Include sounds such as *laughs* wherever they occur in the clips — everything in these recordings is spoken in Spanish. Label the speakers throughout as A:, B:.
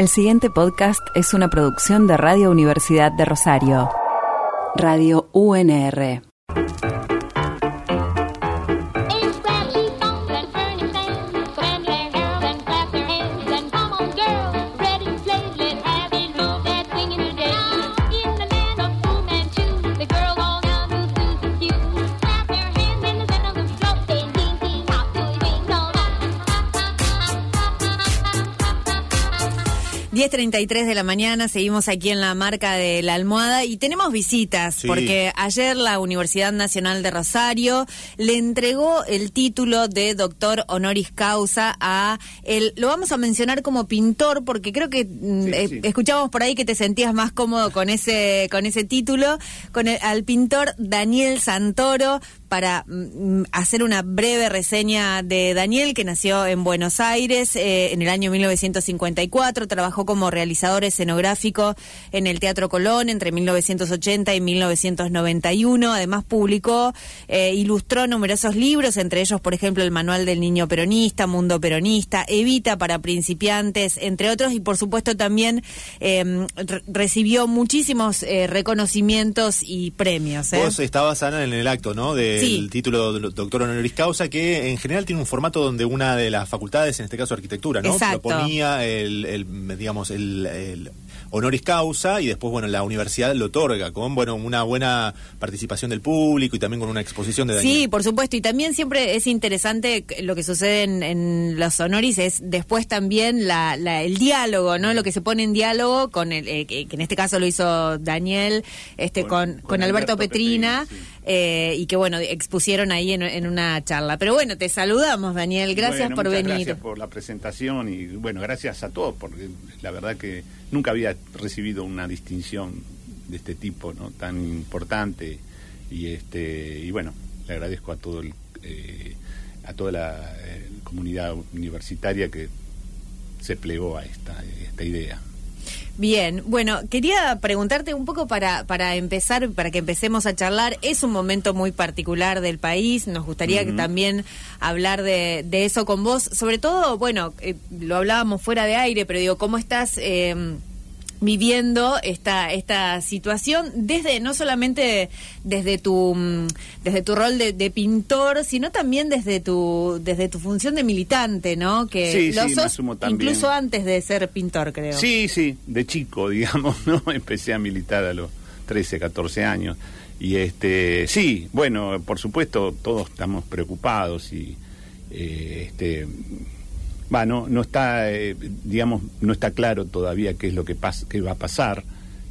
A: El siguiente podcast es una producción de Radio Universidad de Rosario. Radio UNR.
B: Tres de la mañana, seguimos aquí en la marca de la almohada y tenemos visitas, porque ayer la Universidad Nacional de Rosario le entregó el título de doctor honoris causa a el, lo vamos a mencionar como pintor, porque creo que mm, eh, escuchamos por ahí que te sentías más cómodo con ese, con ese título, con el, al pintor Daniel Santoro, para mm, hacer una breve reseña de Daniel, que nació en Buenos Aires eh, en el año 1954, trabajó como realizador escenográfico en el Teatro Colón entre 1980 y 1991, además publicó, eh, ilustró numerosos libros, entre ellos, por ejemplo, el Manual del Niño Peronista, Mundo Peronista, Evita para principiantes, entre otros, y por supuesto también eh, recibió muchísimos reconocimientos y premios.
C: Vos estabas, Ana, en el acto, ¿no? De el título de doctor honoris causa, que en general tiene un formato donde una de las facultades, en este caso arquitectura, ¿no? Proponía el, digamos, el, honoris causa y después, bueno, la universidad lo otorga con, bueno, una buena participación del público y también con una exposición de
B: Sí, por supuesto. Y también siempre es interesante lo que sucede en, los honoris es después también la, el diálogo, ¿no? Lo que se pone en diálogo con el, eh, que en este caso lo hizo Daniel, este, con, con, Alberto, Petrina. Eh, y que bueno, expusieron ahí en, una charla. Pero bueno, te saludamos, Daniel, gracias por venir.
D: Gracias por la presentación y bueno, gracias a todos, porque la verdad que nunca había recibido una distinción de este tipo, ¿no? Tan importante y este y bueno, le agradezco a todo el, eh, a toda la eh, comunidad universitaria que se plegó a esta, esta idea.
B: Bien, bueno, quería preguntarte un poco para, para empezar, para que empecemos a charlar. Es un momento muy particular del país, nos gustaría que también hablar de, de, eso con vos. Sobre todo, bueno, eh, lo hablábamos fuera de aire, pero digo, ¿cómo estás? Eh, viviendo esta esta situación desde no solamente desde tu mm, desde tu rol de, pintor sino también desde tu desde tu función de militante no
D: que lo sos
B: incluso antes de ser pintor creo.
D: Sí sí de chico *laughs* digamos no empecé a militar a los 13 14 años. Y este sí bueno por supuesto todos estamos preocupados y eh, este va, no, está, eh, digamos, no está claro todavía qué es lo que, qué va a pasar,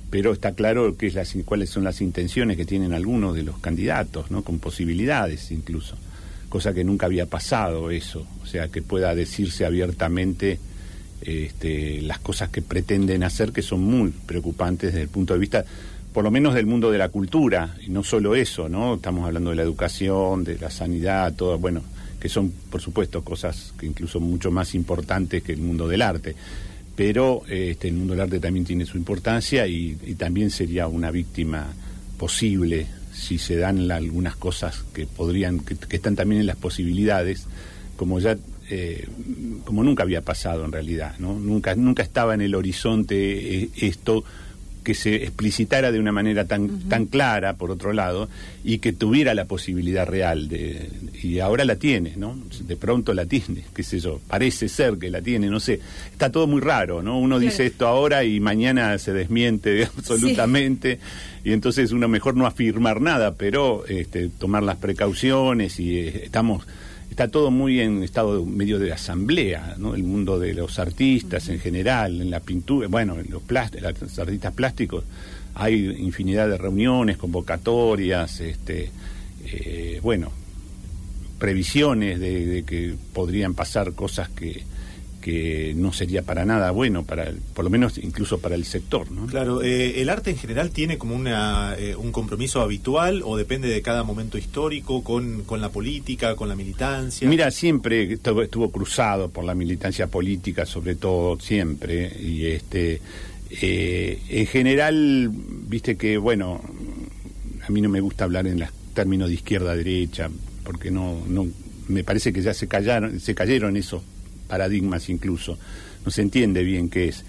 D: pero está claro qué es las, cuáles son las intenciones que tienen algunos de los candidatos, ¿no? Con posibilidades incluso, cosa que nunca había pasado eso, o sea, que pueda decirse abiertamente este, las cosas que pretenden hacer, que son muy preocupantes desde el punto de vista por lo menos del mundo de la cultura, y no solo eso, ¿no? Estamos hablando de la educación, de la sanidad, todo, bueno, que son, por supuesto, cosas que incluso mucho más importantes que el mundo del arte. Pero este, el mundo del arte también tiene su importancia y, también sería una víctima posible si se dan algunas cosas que podrían, que, están también en las posibilidades, como ya eh, como nunca había pasado en realidad, ¿no? Nunca, nunca estaba en el horizonte eh, esto que se explicitara de una manera tan, tan clara, por otro lado, y que tuviera la posibilidad real de, y ahora la tiene, ¿no? De pronto la tiene, qué sé yo, parece ser que la tiene, no sé, está todo muy raro, ¿no? Uno dice esto ahora y mañana se desmiente *laughs* absolutamente, y entonces uno mejor no afirmar nada, pero este, tomar las precauciones y eh, estamos está todo muy en estado medio de asamblea, ¿no? El mundo de los artistas en general, en la pintura, bueno, en los, los artistas plásticos, hay infinidad de reuniones, convocatorias, este, eh, bueno, previsiones de, que podrían pasar cosas que, que no sería para nada bueno, para por lo menos incluso para el sector. ¿no?
C: Claro, eh, ¿el arte en general tiene como una, eh, un compromiso habitual o depende de cada momento histórico con, con la política, con la militancia?
D: Mira, siempre estuvo, estuvo cruzado por la militancia política, sobre todo siempre, y este eh, en general, viste que, bueno, a mí no me gusta hablar en los términos de izquierda-derecha, porque no, no, me parece que ya se callaron, se cayeron esos paradigmas incluso, no se entiende bien qué es.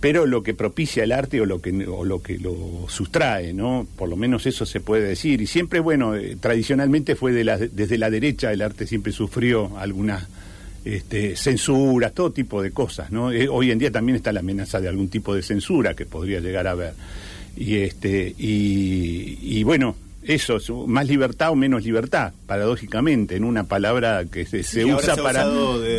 D: pero lo que propicia el arte o lo que lo sustrae, ¿no? Por lo menos eso se puede decir. Y siempre, bueno, eh, tradicionalmente fue de desde la derecha el arte siempre sufrió algunas este, censuras, todo tipo de cosas, ¿no? Eh, hoy en día también está la amenaza de algún tipo de censura que podría llegar a haber. Y este y, bueno, eso, más libertad o menos libertad, paradójicamente, en una palabra que se, usa para...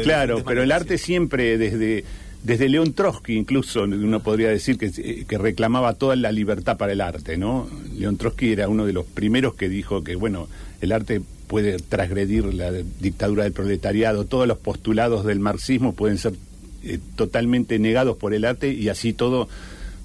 D: claro, pero el arte siempre desde desde León Trotsky incluso uno podría decir que, que, reclamaba toda la libertad para el arte, ¿no? León Trotsky era uno de los primeros que dijo que, bueno, el arte puede transgredir la dictadura del proletariado, todos los postulados del marxismo pueden ser eh, totalmente negados por el arte y así todo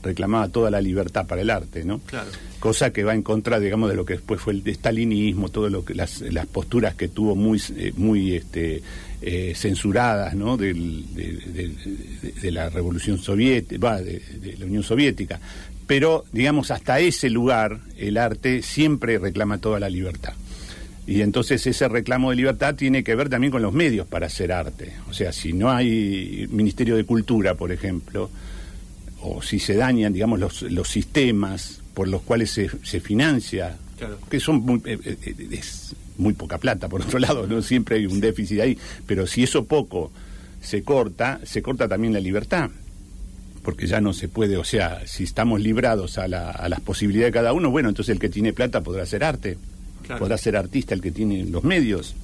D: reclamaba toda la libertad para el arte, ¿no?
C: Claro.
D: Cosa que va en contra, digamos, de lo que después fue el stalinismo, todo lo que las, las posturas que tuvo muy eh, muy este eh, censuradas, ¿no? de, la revolución soviética, de, de la Unión Soviética. Pero, digamos, hasta ese lugar el arte siempre reclama toda la libertad. Y entonces ese reclamo de libertad tiene que ver también con los medios para hacer arte. O sea, si no hay Ministerio de Cultura, por ejemplo, o si se dañan, digamos, los, los sistemas por los cuales se, se financia, que son muy, eh, eh, es muy poca plata, por otro lado, no siempre hay un déficit ahí, pero si eso poco se corta, se corta también la libertad porque ya no se puede, o sea, si estamos librados a, la, a las posibilidades de cada uno, bueno, entonces el que tiene plata podrá hacer arte, podrá ser artista el que tiene los medios,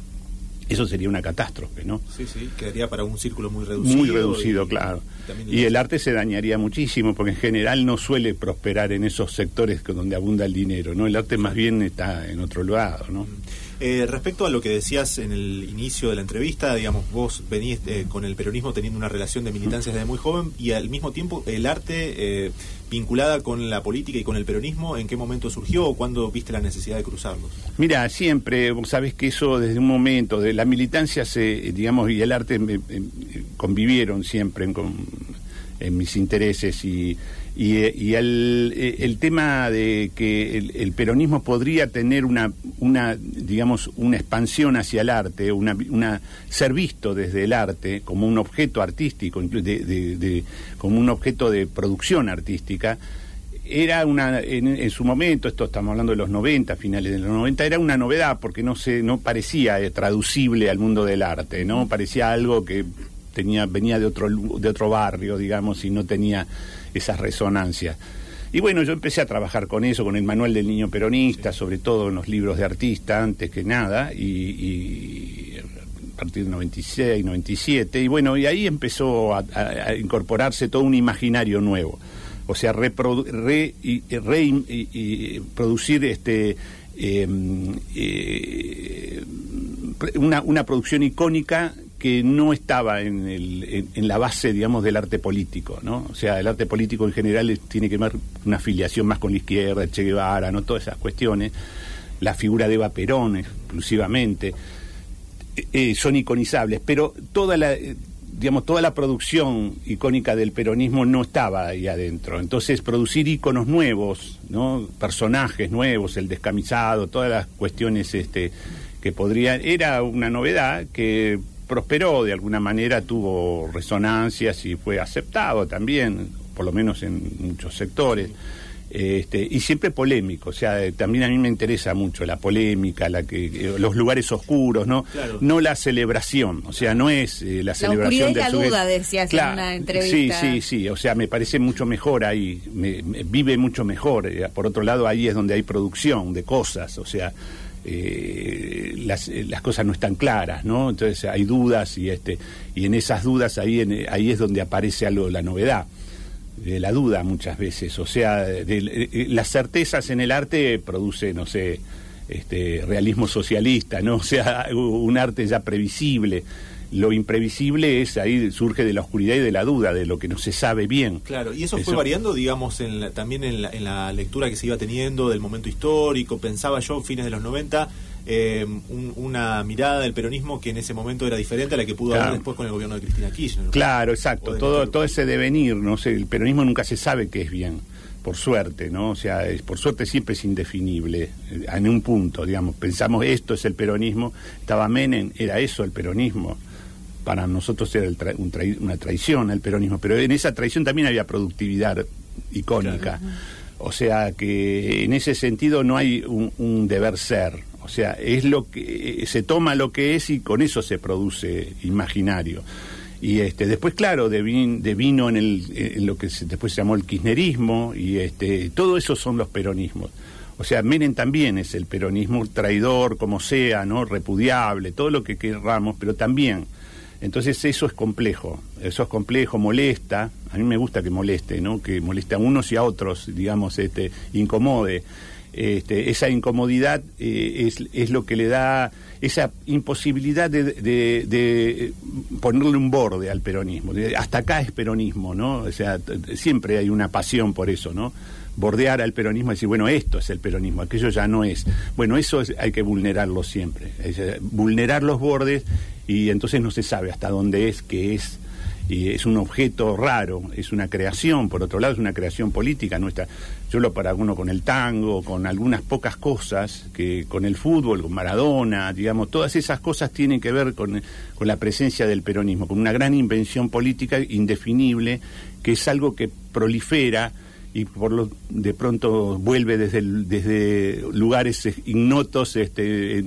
D: eso sería una catástrofe, ¿no?
C: Sí, sí, quedaría para un círculo muy reducido.
D: Muy reducido, claro. Y, el arte se dañaría muchísimo, porque en general no suele prosperar en esos sectores donde abunda el dinero, ¿no? El arte más bien está en otro lado, ¿no? Mm.
C: Eh, respecto a lo que decías en el inicio de la entrevista, digamos, vos venís eh, con el peronismo teniendo una relación de militancia desde muy joven y al mismo tiempo el arte eh, vinculada con la política y con el peronismo, ¿en qué momento surgió o cuándo viste la necesidad de cruzarlos?
D: Mira, siempre, vos sabés que eso desde un momento, de la militancia, se, digamos, y el arte convivieron siempre en mis intereses y y, y el, el, tema de que el, peronismo podría tener una, una, digamos, una expansión hacia el arte, una, una ser visto desde el arte como un objeto artístico, de, de, como un objeto de producción artística, era una en, en, su momento esto estamos hablando de los 90 finales de los 90 era una novedad porque no se no parecía eh, traducible al mundo del arte no parecía algo que tenía venía de otro de otro barrio digamos y no tenía esas resonancias. Y bueno, yo empecé a trabajar con eso, con el manual del niño peronista, sobre todo en los libros de artista, antes que nada, y, a partir de 96, 97, y bueno, y ahí empezó a, incorporarse todo un imaginario nuevo. O sea, reproducir este, em, eh, una, una producción icónica que no estaba en, el, en, la base, digamos, del arte político, ¿no? O sea, el arte político en general tiene que ver una afiliación más con la izquierda, Che Guevara, ¿no? Todas esas cuestiones. La figura de Eva Perón, exclusivamente, eh, eh, son iconizables, pero toda la, digamos, toda la producción icónica del peronismo no estaba ahí adentro. Entonces, producir iconos nuevos, ¿no? Personajes nuevos, el descamisado, todas las cuestiones, este que podrían era una novedad que prosperó de alguna manera, tuvo resonancias y fue aceptado también, por lo menos en muchos sectores. Este, y siempre polémico, o sea, también a mí me interesa mucho la polémica, la que eh, los lugares oscuros, no, no la celebración, o sea, no es eh, la celebración
B: de la duda, decías en una entrevista.
D: Sí, sí, sí, o sea, me parece mucho mejor ahí, me, vive mucho mejor. Eh, por otro lado, ahí es donde hay producción de cosas, o sea, eh, las, eh, las, cosas no están claras, ¿no? Entonces hay dudas y este y en esas dudas ahí ahí es donde aparece algo la novedad de la duda muchas veces, o sea, de, las certezas en el arte produce, no sé, este realismo socialista, ¿no? *laughs* O sea, un arte ya previsible lo imprevisible es ahí surge de la oscuridad y de la duda, de lo que no se sabe bien.
C: Claro, y eso, fue variando, digamos, en también en la, lectura que se iba teniendo del momento histórico. Pensaba yo, fines de los 90, eh, una mirada del peronismo que en ese momento era diferente a la que pudo haber después con el gobierno de Cristina Kirchner.
D: Claro, exacto. Todo, todo ese devenir, no sé, el peronismo nunca se sabe qué es bien por suerte, ¿no? O sea, es, por suerte siempre es indefinible, eh, en un punto, digamos, pensamos esto es el peronismo, estaba Menem, era eso el peronismo, para nosotros era una traición al peronismo, pero en esa traición también había productividad icónica. O sea que en ese sentido no hay un, deber ser. O sea, es lo que se toma lo que es y con eso se produce imaginario. Y este, después, claro, de, vino en, el, en lo que después se llamó el kirchnerismo, y este, todo eso son los peronismos. O sea, Menem también es el peronismo traidor, como sea, ¿no? Repudiable, todo lo que querramos, pero también. Entonces eso es complejo, eso es complejo, molesta, a mí me gusta que moleste, ¿no? Que moleste a unos y a otros, digamos, este, incomode. Este, esa incomodidad eh, es, lo que le da esa imposibilidad de, ponerle un borde al peronismo. Hasta acá es peronismo, ¿no? O sea, siempre hay una pasión por eso, ¿no? Bordear al peronismo y decir, bueno, esto es el peronismo, aquello ya no es. Bueno, eso hay que vulnerarlo siempre, eh, vulnerar los bordes y entonces no se sabe hasta dónde es, qué es. Y es un objeto raro, es una creación, por otro lado es una creación política nuestra. Yo lo para uno con el tango, con algunas pocas cosas, que con el fútbol, con Maradona, digamos, todas esas cosas tienen que ver con, con la presencia del peronismo, con una gran invención política indefinible, que es algo que prolifera, y por lo de pronto vuelve desde desde lugares ignotos este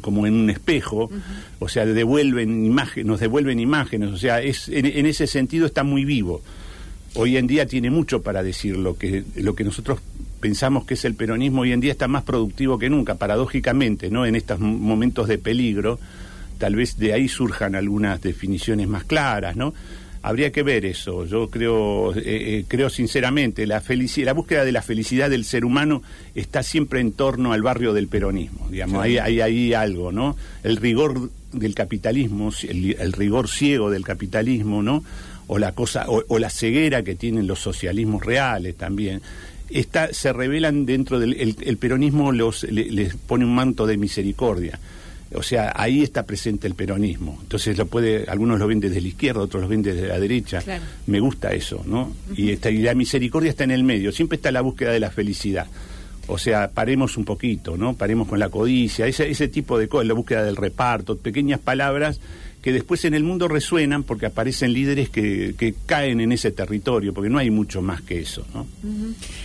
D: como en un espejo. O sea devuelven imágenes nos devuelven imágenes. O sea es en, ese sentido está muy vivo. Hoy en día tiene mucho para decir lo que lo que nosotros pensamos que es el peronismo. Hoy en día está más productivo que nunca paradójicamente no en estos momentos de peligro tal vez de ahí surjan algunas definiciones más claras no habría que ver eso. Yo creo, eh, eh, creo sinceramente, la felicidad, la búsqueda de la felicidad del ser humano está siempre en torno al barrio del peronismo. Digamos, hay, ahí algo, ¿no? El rigor del capitalismo, el, rigor ciego del capitalismo, ¿no? O la cosa, o, la ceguera que tienen los socialismos reales también. Está, se revelan dentro del el, peronismo los les pone un manto de misericordia o sea, ahí está presente el peronismo. Entonces lo puede, algunos lo ven desde la izquierda, otros lo ven desde la derecha. Me gusta eso, ¿no? y, esta, y la misericordia está en el medio, siempre está la búsqueda de la felicidad. O sea, paremos un poquito, ¿no? Paremos con la codicia, ese, ese tipo de cosas, la búsqueda del reparto, pequeñas palabras que después en el mundo resuenan porque aparecen líderes que, que, caen en ese territorio, porque no hay mucho más que eso, ¿no?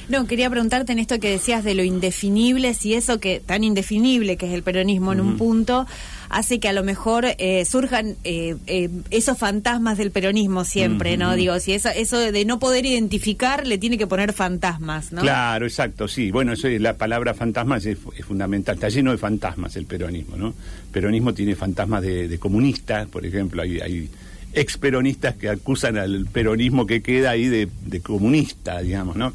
B: No, quería preguntarte en esto que decías de lo indefinible, si eso que tan indefinible que es el peronismo en un punto hace que a lo mejor eh, surjan eh, eh, esos fantasmas del peronismo siempre, ¿no? Digo, si eso, eso de no poder identificar le tiene que poner fantasmas, ¿no?
D: Claro, exacto, sí. Bueno, eso es, la palabra fantasmas es, fundamental. Está lleno de fantasmas el peronismo, ¿no? El peronismo tiene fantasmas de, comunistas, por ejemplo, hay, hay ex peronistas que acusan al peronismo que queda ahí de, de comunista, digamos, ¿no?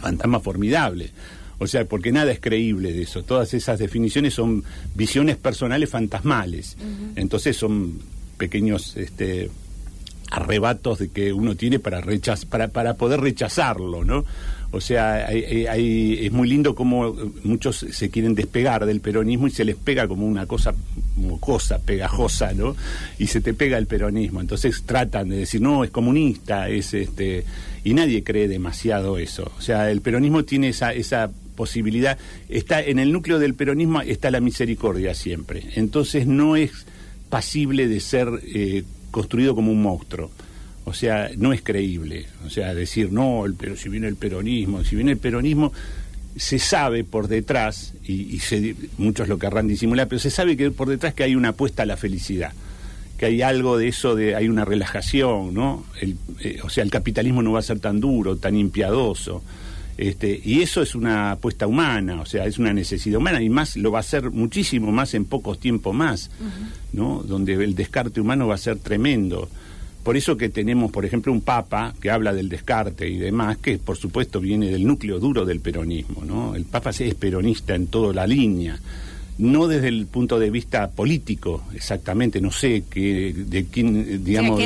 D: Fantasmas formidables. O sea, porque nada es creíble de eso. Todas esas definiciones son visiones personales fantasmales. Entonces son pequeños este, arrebatos de que uno tiene para, rechaz para, para poder rechazarlo, ¿no? O sea, es muy lindo como muchos se quieren despegar del peronismo y se les pega como una cosa cosa pegajosa, ¿no? Y se te pega el peronismo. Entonces tratan de decir, no, es comunista, es este... Y nadie cree demasiado eso. O sea, el peronismo tiene esa, esa posibilidad, está en el núcleo del peronismo está la misericordia siempre. Entonces no es pasible de ser eh, construido como un monstruo. O sea, no es creíble. O sea, decir, no, el, pero si viene el peronismo, si viene el peronismo, se sabe por detrás, y, muchos lo querrán disimular, pero se sabe que por detrás que hay una apuesta a la felicidad que hay algo de eso de hay una relajación, ¿no? Eh, o sea, el capitalismo no va a ser tan duro, tan impiadoso. Este, y eso es una apuesta humana, o sea, es una necesidad humana y más lo va a ser muchísimo más en pocos tiempos más, ¿no? Donde el descarte humano va a ser tremendo. Por eso que tenemos, por ejemplo, un papa que habla del descarte y demás, que por supuesto viene del núcleo duro del peronismo, ¿no? El papa es peronista en toda la línea no desde el punto de vista político exactamente, no sé que, de quién, digamos,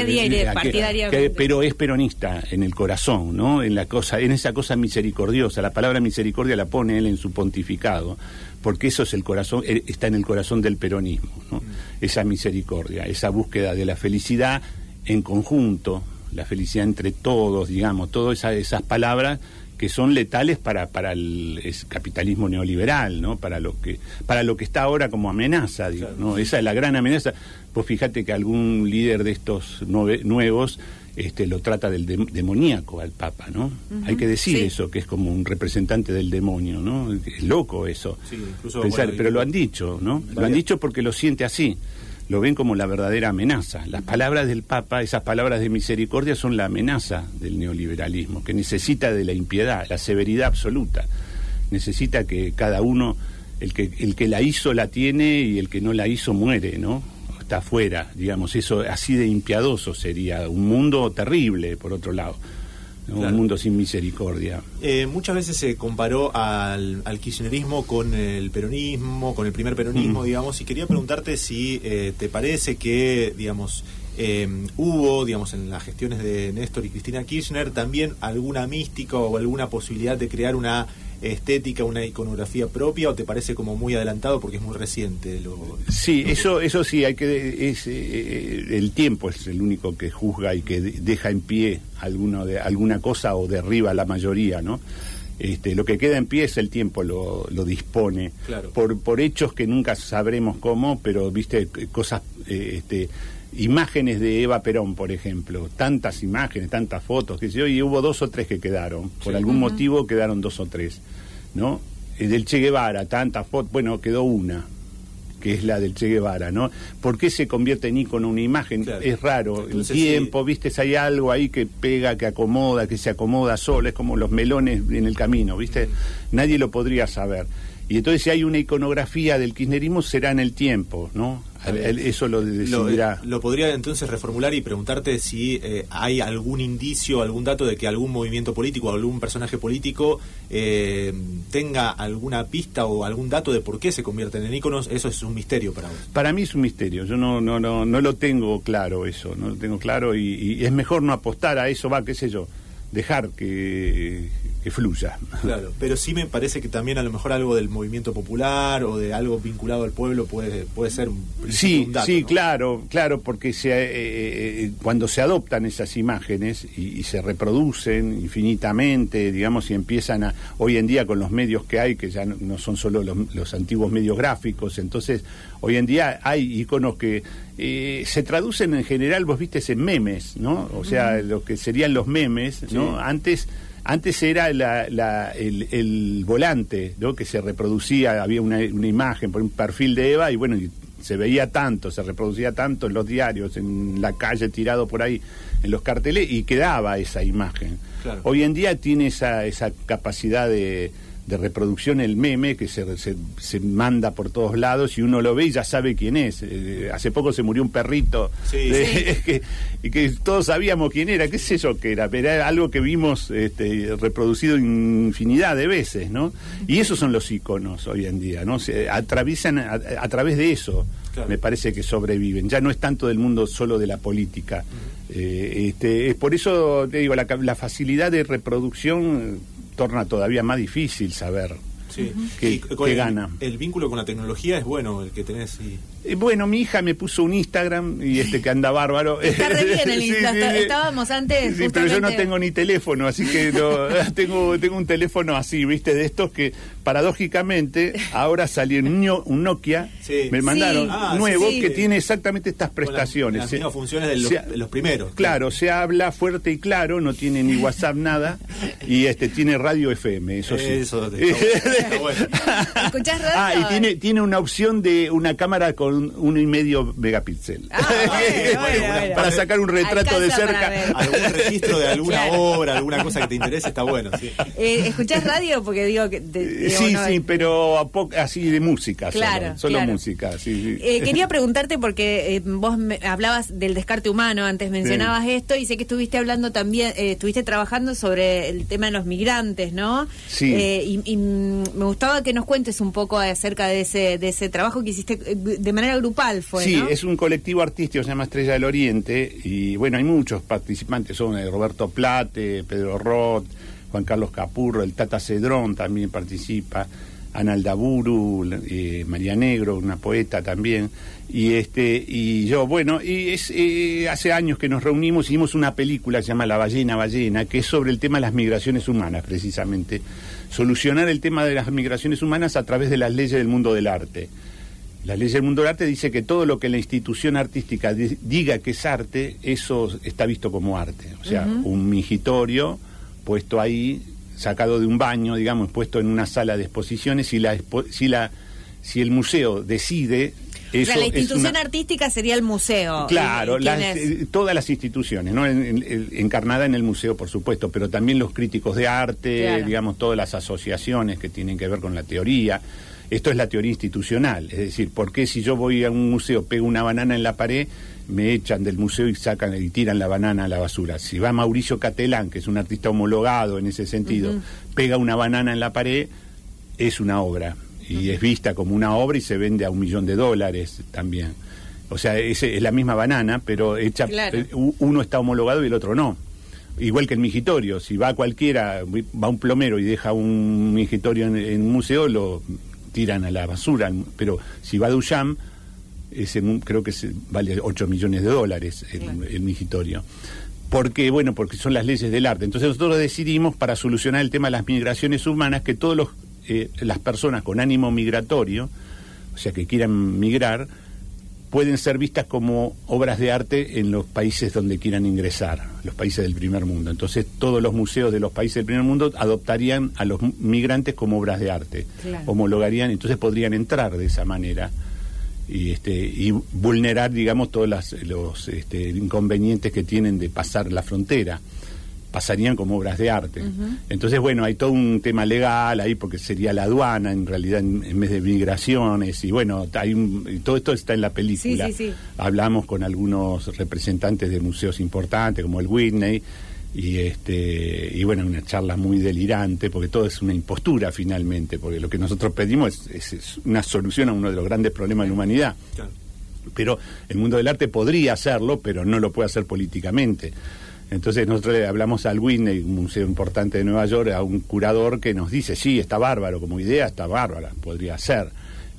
D: pero es peronista en el corazón, ¿no? En la cosa, en esa cosa misericordiosa. La palabra misericordia la pone él en su pontificado, porque eso es el corazón, eh, está en el corazón del peronismo, ¿no? Esa misericordia, esa búsqueda de la felicidad en conjunto, la felicidad entre todos, digamos, todas esas palabras que son letales para, para el capitalismo neoliberal, ¿no? Para lo que para lo que está ahora como amenaza, ¿no? Esa es la gran amenaza. Pues fíjate que algún líder de estos nuevos este, lo trata del demoníaco al Papa, ¿no? Hay que decir eso, que es como un representante del demonio, ¿no? Es loco eso. pero lo han dicho, ¿no? Lo han dicho porque lo siente así lo ven como la verdadera amenaza. Las palabras del Papa, esas palabras de misericordia, son la amenaza del neoliberalismo, que necesita de la impiedad, la severidad absoluta. Necesita que cada uno, el que, el que la hizo la tiene y el que no la hizo muere, ¿no? Está afuera, digamos, eso así de impiadoso sería. Un mundo terrible, por otro lado un mundo sin misericordia.
C: Eh, muchas veces se comparó al, kirchnerismo con el peronismo, con el primer peronismo, mm. digamos, y quería preguntarte si eh, te parece que, digamos, eh, hubo, digamos, en las gestiones de Néstor y Cristina Kirchner también alguna mística o alguna posibilidad de crear una estética, una iconografía propia o te parece como muy adelantado porque es muy reciente? Lo,
D: sí, eso eso sí, hay que es, eh, el tiempo es el único que juzga y que deja en pie alguno de alguna cosa o derriba la mayoría, ¿no? Este, lo que queda en pie es el tiempo, lo, lo dispone. Por, por hechos que nunca sabremos cómo, pero viste, cosas, eh, este, imágenes de Eva Perón, por ejemplo, tantas imágenes, tantas fotos, que sé y hubo dos o tres que quedaron, por algún motivo quedaron dos o tres, ¿no? Eh, del Che Guevara, tantas fotos, bueno, quedó una, que es la del Che Guevara, ¿no? ¿Por qué se convierte en ícono una imagen? Es raro, el tiempo, viste, hay algo ahí que pega, que acomoda, que se acomoda solo, es como los melones en el camino, viste, nadie lo podría saber. Y entonces si hay una iconografía del kirchnerismo será en el tiempo, ¿no? Eso lo decidirá.
C: Lo, podría entonces reformular y preguntarte si eh, hay algún indicio, algún dato de que algún movimiento político o algún personaje político eh, tenga alguna pista o algún dato de por qué se convierten en íconos. Eso es un misterio para vos.
D: Para mí es un misterio. Yo no, no, no, no lo tengo claro eso. No lo tengo claro y, y es mejor no apostar a eso, va, qué sé yo dejar que, fluya.
C: Claro, pero sí me parece que también a lo mejor algo del movimiento popular o de algo vinculado al pueblo puede, puede ser un,
D: sí, Sí, claro, claro, porque se, eh, eh, eh, cuando se adoptan esas imágenes y, se reproducen infinitamente, digamos, y empiezan a, hoy en día con los medios que hay, que ya no, son solo los, los antiguos medios gráficos, entonces hoy en día hay iconos que eh, se traducen en general, vos viste, en memes, ¿no? O sea, lo que serían los memes, ¿no? Antes antes era el, volante, ¿no? Que se reproducía, había una, imagen por un perfil de Eva y bueno, se veía tanto, se reproducía tanto en los diarios, en la calle tirado por ahí, en los carteles y quedaba esa imagen. Hoy en día tiene esa, esa capacidad de de reproducción el meme que se, se, manda por todos lados y uno lo ve y ya sabe quién es. Eh, hace poco se murió un perrito *laughs* que, y que todos sabíamos quién era, qué sé yo que era, pero era algo que vimos este, reproducido infinidad de veces, ¿no? Y esos son los iconos hoy en día, ¿no? Se atraviesan a, través de eso. Me parece que sobreviven. Ya no es tanto del mundo solo de la política. Eh, este, es por eso, te digo, la, la facilidad de reproducción torna todavía más difícil saber sí. qué, gana.
C: El vínculo con la tecnología es bueno el que tenés. Y...
D: Eh, bueno, mi hija me puso un Instagram y este que anda bárbaro. *laughs*
B: Está re bien el *laughs* Instagram. Estábamos antes.
D: Sí, pero yo no tengo ni teléfono, así que *laughs* tengo, tengo un teléfono así, ¿viste? De estos que paradójicamente ahora salió un Nokia, me mandaron ah, nuevo que tiene exactamente estas prestaciones.
C: Las, funciones de los, primeros.
D: Claro, se habla fuerte y claro, no tiene ni WhatsApp nada y este tiene radio FM, eso sí.
B: Eso, ¿Escuchás radio?
D: Ah, y tiene, tiene una opción de una cámara con un uno y medio megapíxel. Ah, *laughs* para sacar un retrato de cerca.
C: Algún registro de alguna obra, alguna cosa que te interese, está bueno. Sí.
B: Eh, ¿Escuchás radio? Porque digo que.
D: sí, sí, pero así de música. Claro. Solo, música.
B: Eh, quería preguntarte porque eh, vos hablabas del descarte humano, antes mencionabas esto y sé que estuviste hablando también, estuviste trabajando sobre el tema de los migrantes, ¿no?
D: Sí.
B: Y, me gustaba que nos cuentes un poco acerca de ese, de ese trabajo que hiciste de manera grupal fue.
D: Sí, es un colectivo artístico, se llama Estrella del Oriente, y bueno, hay muchos participantes, son eh, Roberto Plate, Pedro Roth, Juan Carlos Capurro, el Tata Cedrón también participa. Ana Aldaburu, eh, María Negro, una poeta también, y este y yo, bueno, y es eh, hace años que nos reunimos, hicimos una película que se llama La ballena ballena, que es sobre el tema de las migraciones humanas, precisamente, solucionar el tema de las migraciones humanas a través de las leyes del mundo del arte. La ley del mundo del arte dice que todo lo que la institución artística diga que es arte, eso está visto como arte. O sea, un mingitorio puesto ahí sacado de un baño, digamos, puesto en una sala de exposiciones, si la, si la, si el museo decide
B: eso la institución artística sería el museo.
D: Claro, eh, todas las instituciones, ¿no? encarnada en el museo, por supuesto, pero también los críticos de arte, digamos, todas las asociaciones que tienen que ver con la teoría. Esto es la teoría institucional, es decir, ¿por qué si yo voy a un museo, pego una banana en la pared, me echan del museo y sacan y tiran la banana a la basura? Si va Mauricio Catelán, que es un artista homologado en ese sentido, pega una banana en la pared, es una obra. Y es vista como una obra y se vende a un millón de dólares también. O sea, es, es la misma banana, pero hecha, eh, uno está homologado y el otro no. Igual que el mingitorio, si va cualquiera, va un plomero y deja un mingitorio en, un museo, lo tiran a la basura, pero si va a Duchamp, ese, creo que vale 8 millones de dólares el, el mingitorio. Porque, bueno, porque son las leyes del arte. Entonces nosotros decidimos, para solucionar el tema de las migraciones humanas, que todas eh, las personas con ánimo migratorio, o sea, que quieran migrar, pueden ser vistas como obras de arte en los países donde quieran ingresar, los países del primer mundo. Entonces todos los museos de los países del primer mundo adoptarían a los migrantes como obras de arte, homologarían, entonces podrían entrar de esa manera y este y vulnerar digamos todos los este, inconvenientes que tienen de pasar la frontera pasarían como obras de arte. Entonces, bueno, hay todo un tema legal ahí porque sería la aduana en realidad en, vez de migraciones y bueno, hay todo esto está en la película. Hablamos con algunos representantes de museos importantes como el Whitney y este y bueno, una charla muy delirante porque todo es una impostura finalmente, porque lo que nosotros pedimos es, una solución a uno de los grandes problemas de la humanidad. Pero el mundo del arte podría hacerlo, pero no lo puede hacer políticamente. Entonces nosotros le hablamos al Whitney, un museo importante de Nueva York, a un curador que nos dice, sí, está bárbaro, como idea está bárbara, podría ser.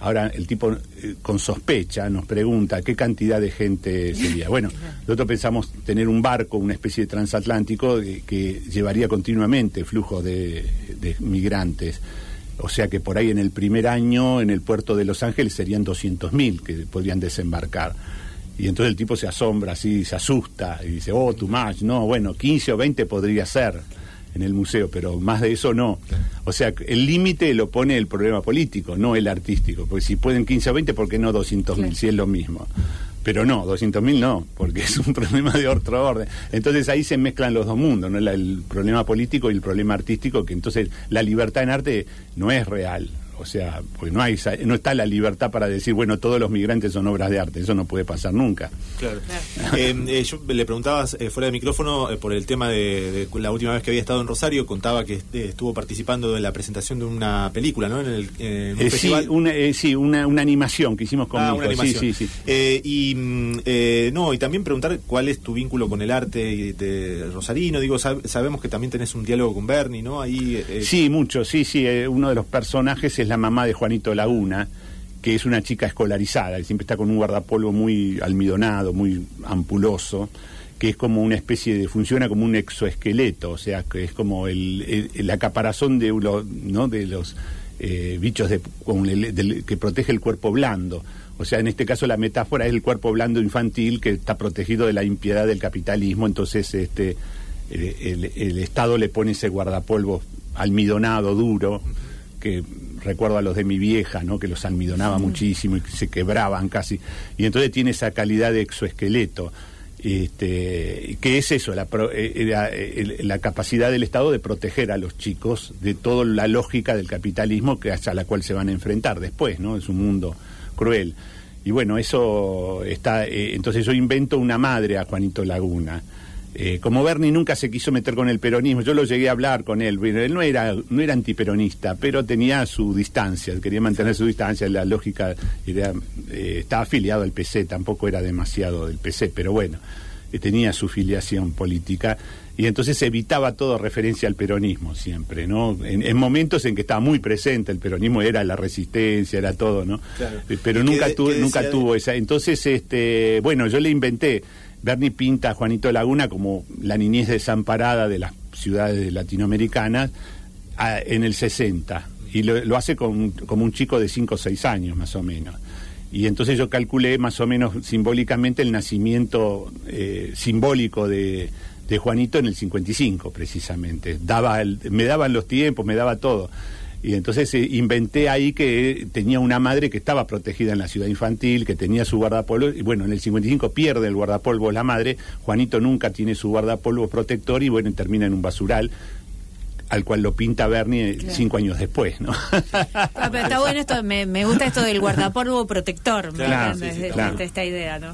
D: Ahora el tipo eh, con sospecha nos pregunta qué cantidad de gente sería. *laughs* Bueno, nosotros pensamos tener un barco, una especie de transatlántico que, llevaría continuamente flujo de, de, migrantes. O sea que por ahí en el primer año en el puerto de Los Ángeles serían 200.000 que podrían desembarcar. Y entonces el tipo se asombra así, se asusta y dice, oh, too much. No, bueno, 15 o 20 podría ser en el museo, pero más de eso no. O sea, el límite lo pone el problema político, no el artístico. Porque si pueden 15 o 20, ¿por qué no 200 mil? Si es lo mismo. Pero no, 200 mil no, porque *laughs* es un problema de otro orden. Entonces ahí se mezclan los dos mundos, ¿no? el problema político y el problema artístico, que entonces la libertad en arte no es real. O sea, pues no hay no está la libertad para decir, bueno, todos los migrantes son obras de arte, eso no puede pasar nunca.
C: Claro. Eh, eh, yo le preguntaba eh, fuera de micrófono por el tema de, la última vez que había estado en Rosario, contaba que estuvo participando en la presentación de una película, ¿no? En el
D: festival. Sí, una, sí una, animación que hicimos con
C: ah, una animación. Sí, sí, sí. y mm, no, y también preguntar cuál es tu vínculo con el arte de Rosarino. Digo, sabemos que también tenés un diálogo con Bernie, ¿no? Ahí.
D: sí, mucho, sí, sí. uno de los personajes es la mamá de Juanito Laguna, que es una chica escolarizada, y siempre está con un guardapolvo muy almidonado, muy ampuloso, que es como una especie de, funciona como un exoesqueleto, o sea, que es como el, la caparazón de, ¿no? de los eh, bichos de, que protege el cuerpo blando. O sea, en este caso la metáfora es el cuerpo blando infantil que está protegido de la impiedad del capitalismo, entonces este el, el Estado le pone ese guardapolvo almidonado, duro, que recuerdo a los de mi vieja, ¿no? que los almidonaba muchísimo y que se quebraban casi. Y entonces tiene esa calidad de exoesqueleto. Este, ¿Qué es eso? La, eh, la, capacidad del Estado de proteger a los chicos de toda la lógica del capitalismo que hasta la cual se van a enfrentar después, ¿no? Es un mundo cruel. Y bueno, eso está. Eh, entonces yo invento una madre a Juanito Laguna eh, como Bernie nunca se quiso meter con el peronismo, yo lo llegué a hablar con él, él no era, no era antiperonista, pero tenía su distancia, quería mantener su distancia, la lógica era, eh, estaba afiliado al PC, tampoco era demasiado del PC, pero bueno. tenía su filiación política y entonces evitaba toda referencia al peronismo siempre, ¿no? En, momentos en que estaba muy presente el peronismo era la resistencia, era todo, ¿no? Pero nunca tuvo, nunca tuvo esa. Entonces, este, bueno, yo le inventé. Bernie pinta a Juanito Laguna como la niñez desamparada de las ciudades latinoamericanas en el 60 y lo, hace con, como un chico de 5 o 6 años más o menos. Y entonces yo calculé más o menos simbólicamente el nacimiento eh, simbólico de, de, Juanito en el 55, precisamente. Daba me daban los tiempos, me daba todo. Y entonces eh, inventé ahí que tenía una madre que estaba protegida en la ciudad infantil, que tenía su guardapolvo, y bueno, en el 55 pierde el guardapolvo la madre, Juanito nunca tiene su guardapolvo protector y bueno, termina en un basural al cual lo pinta Bernie cinco años después, ¿no?
B: Ah, pero está bueno esto, me, gusta esto del guardapolvo protector, claro, esta idea, ¿no?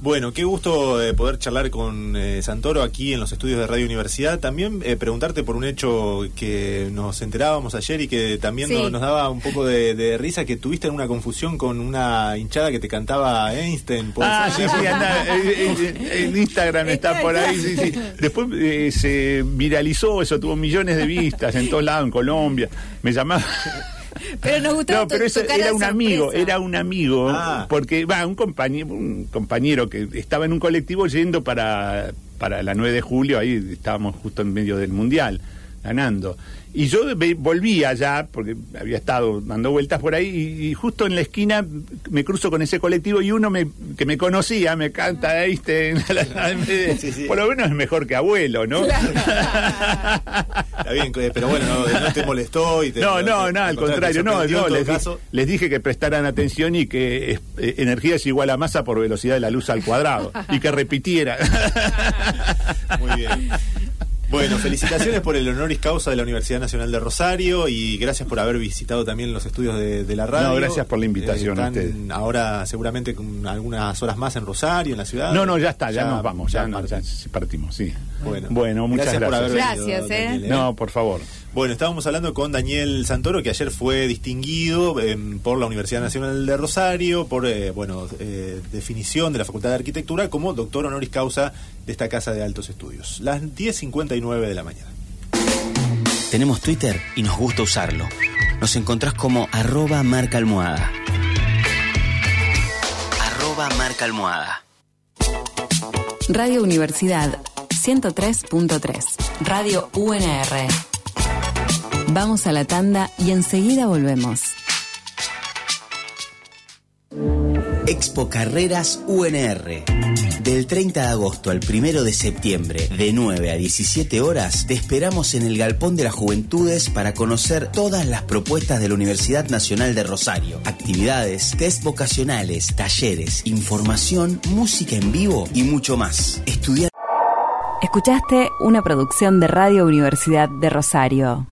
C: Bueno, qué gusto eh, poder charlar con eh, Santoro aquí en los estudios de Radio Universidad. También eh, preguntarte por un hecho que nos enterábamos ayer y que también nos, daba un poco de, risa, que tuviste una confusión con una hinchada que te cantaba Einstein.
D: Ah, sí, sí, anda, *laughs* en Instagram está por ahí, sí, sí. Después se viralizó, eso tuvo millones de vistas en todos lados, en Colombia. Me llamaba...
B: Pero nos gustaba
D: No, pero eso era un amigo, era un amigo, ah. porque va, un compañero, un compañero que estaba en un colectivo yendo para, para la 9 de julio, ahí estábamos justo en medio del mundial, ganando. Y yo volví allá, porque había estado dando vueltas por ahí, y, justo en la esquina me cruzo con ese colectivo y uno me, que me conocía me canta, ¿viste? *laughs* Por lo menos es mejor que abuelo, ¿no? *laughs*
C: Está bien, pero bueno, no, te molestó y te,
D: No, no, no, al contrario, no, no les, les, dije que prestaran atención y que eh, energía es igual a masa por velocidad de la luz al cuadrado, y que repitiera. *laughs*
C: Muy bien. Bueno, felicitaciones por el honoris causa de la Universidad Nacional de Rosario y gracias por haber visitado también los estudios de, la radio.
D: No, gracias por la invitación.
C: Eh, ahora seguramente con algunas horas más en Rosario, en la ciudad.
D: No, no, ya está, ya, nos vamos, ya, partimos, sí. Bueno, bueno muchas gracias. Por haber
B: gracias, eh.
D: No, por favor.
C: Bueno, estábamos hablando con Daniel Santoro, que ayer fue distinguido em, por la Universidad Nacional de Rosario, por eh, bueno eh, definición de la Facultad de Arquitectura, como doctor honoris causa de esta Casa de Altos Estudios. Las 10.59 de la mañana.
E: Tenemos Twitter y nos gusta usarlo. Nos encontrás como arroba marca almohada. Arroba marca almohada.
A: Radio Universidad 103.3. Radio UNR. Vamos a la tanda y enseguida volvemos.
E: Expo Carreras UNR. Del 30 de agosto al 1 de septiembre, de 9 a 17 horas, te esperamos en el Galpón de las Juventudes para conocer todas las propuestas de la Universidad Nacional de Rosario. Actividades, test vocacionales, talleres, información, música en vivo y mucho más.
A: Escuchaste una producción de Radio Universidad de Rosario.